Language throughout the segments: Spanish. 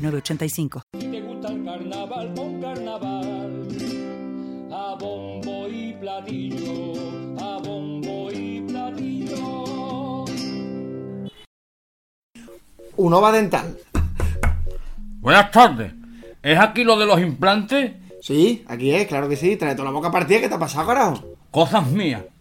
906985. te gusta el carnaval con carnaval, a bombo y platillo, a bombo y platillo. Unova Dental. Buenas tardes. ¿Es aquí lo de los implantes? Sí, aquí es, claro que sí. Trae toda la boca partida. ¿Qué te ha pasado, carajo? Cosas mías.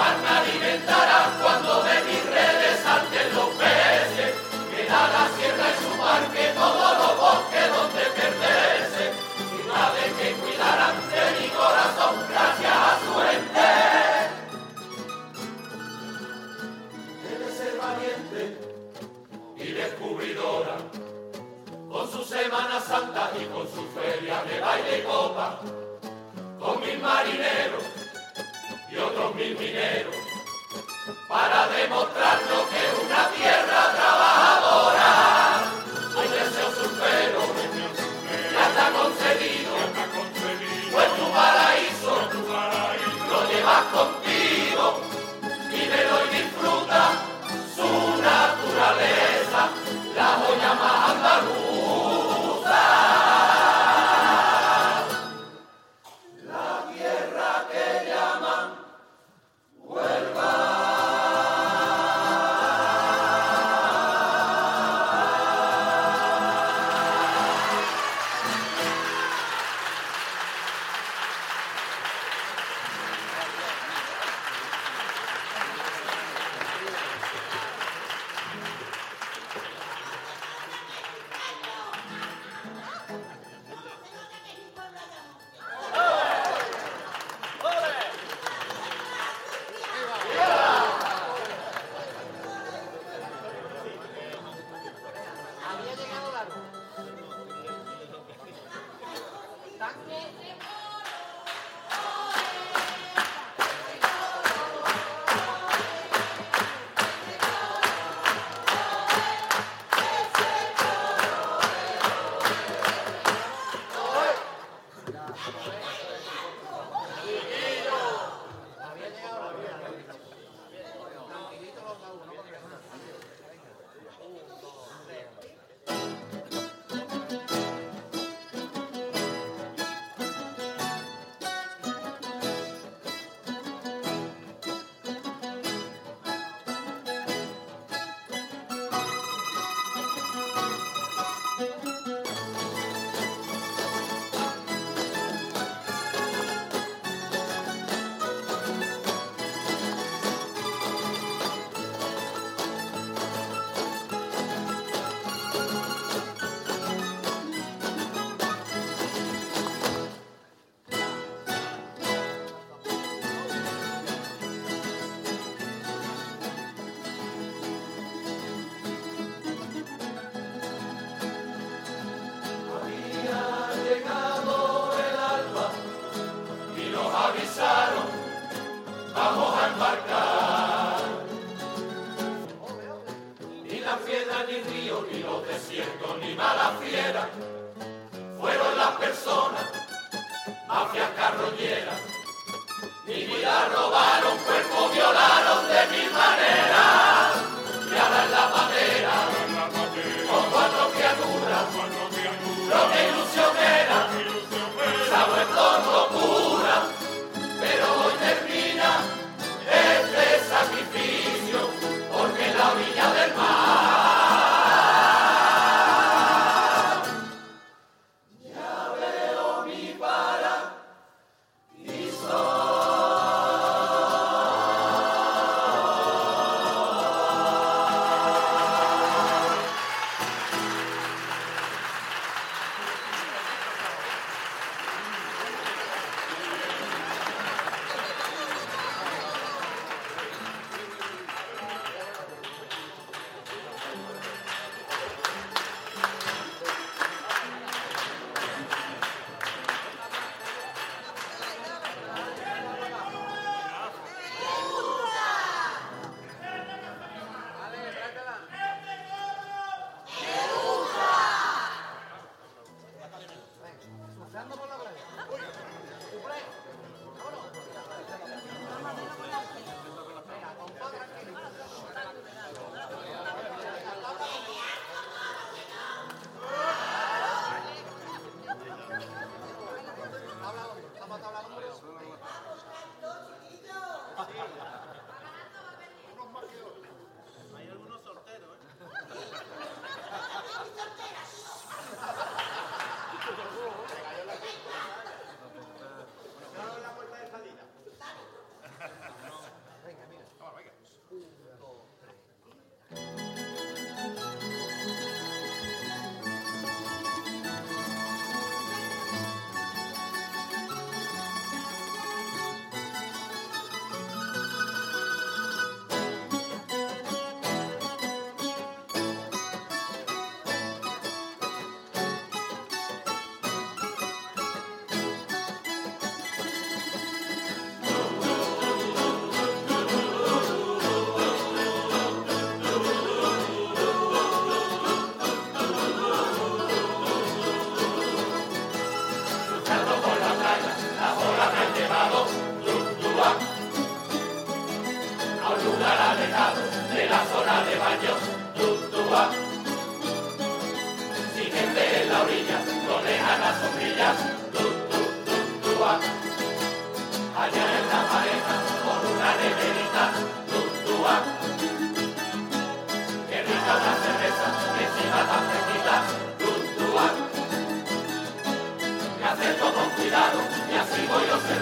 Me alimentará cuando de mis redes salten los peces, que da la sierra y su parque todos los bosques donde pertenece, y nadie que cuidarán de mi corazón, gracias a su ente. Debe ser valiente y descubridora, con su semana santa y con sus ferias de baile y copa, con mis marineros y otros mil mineros para demostrarlo que es una tierra trabajadora.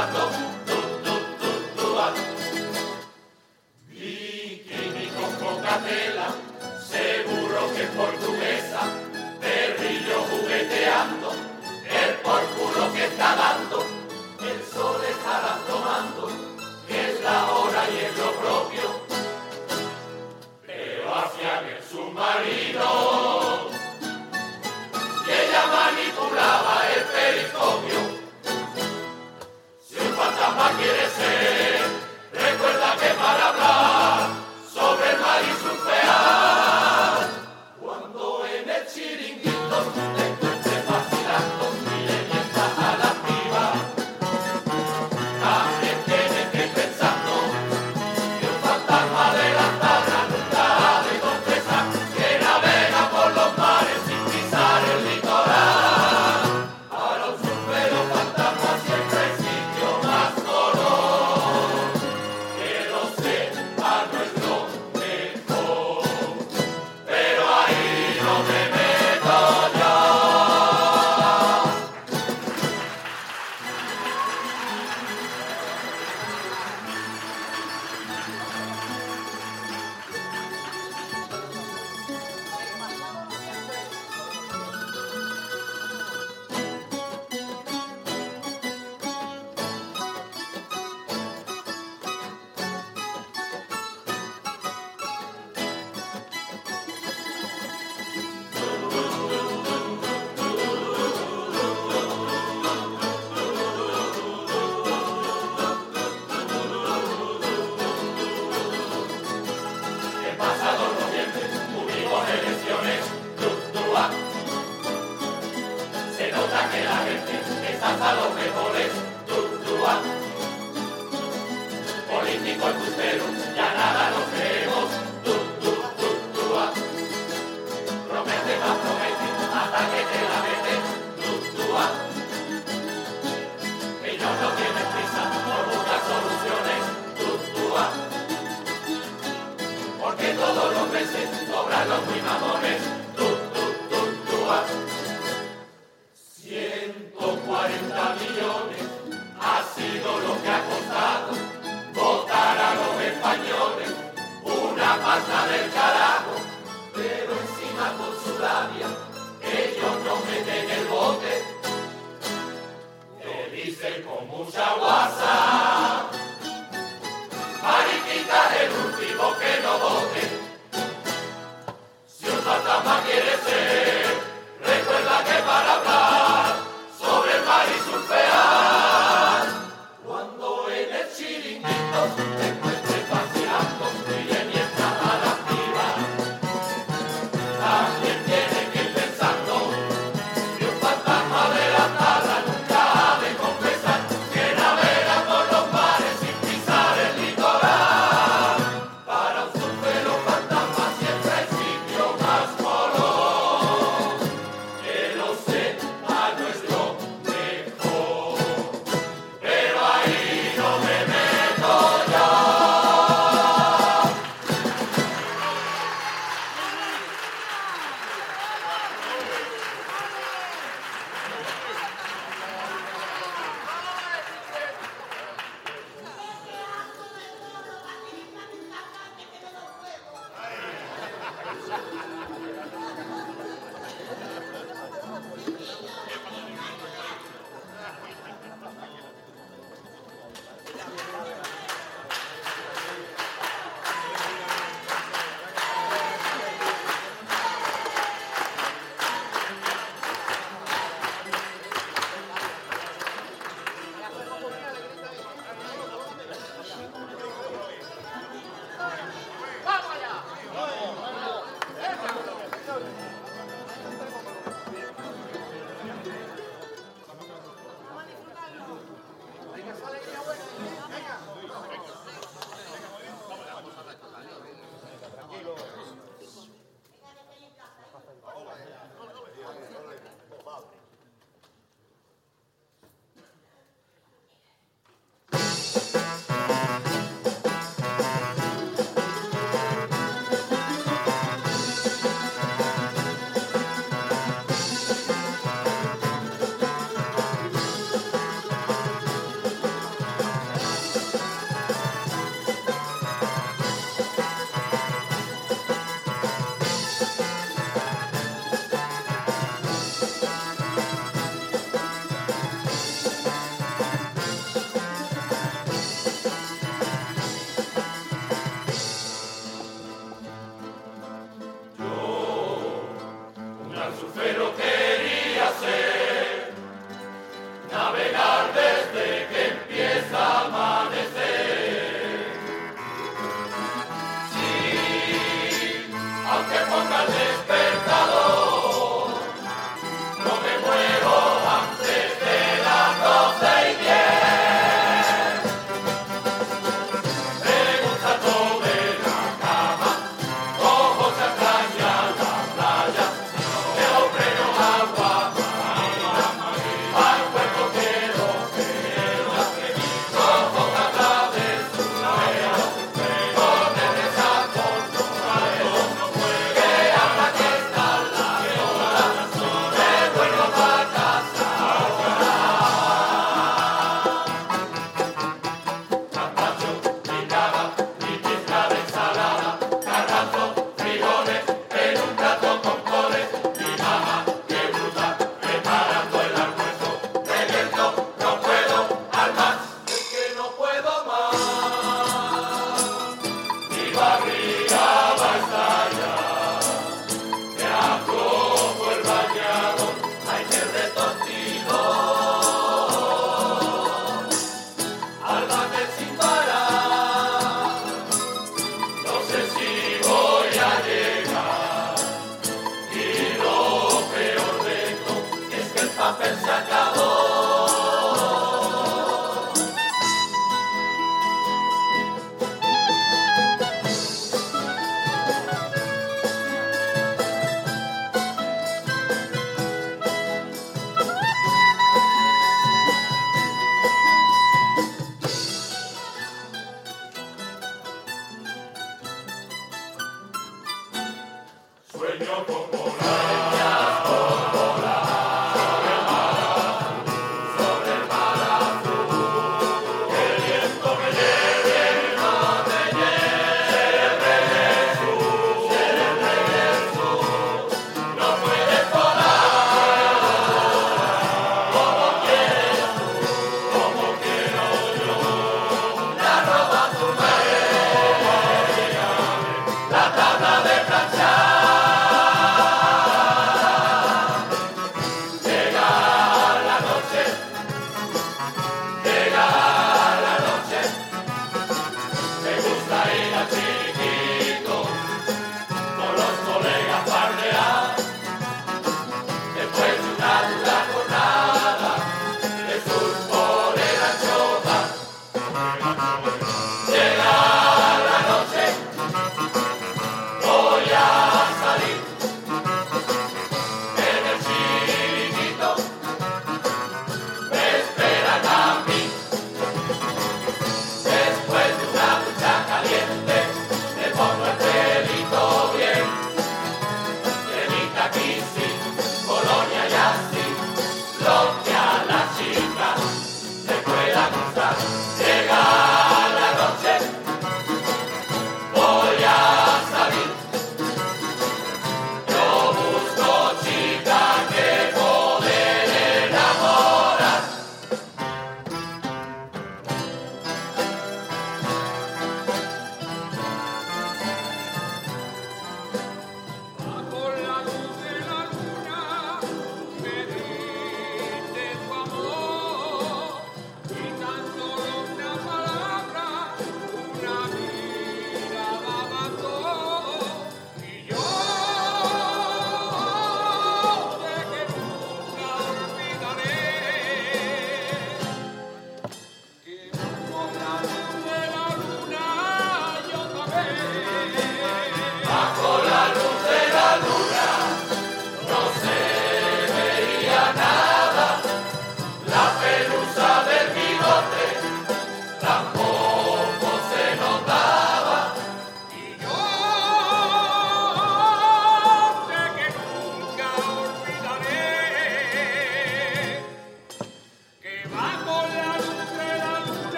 Pato. manda del carajo, pero encima con su labia, ellos no meten el bote. Te dicen con mucha guasa, mariquita del último que no vote, si un fantasma quiere ser.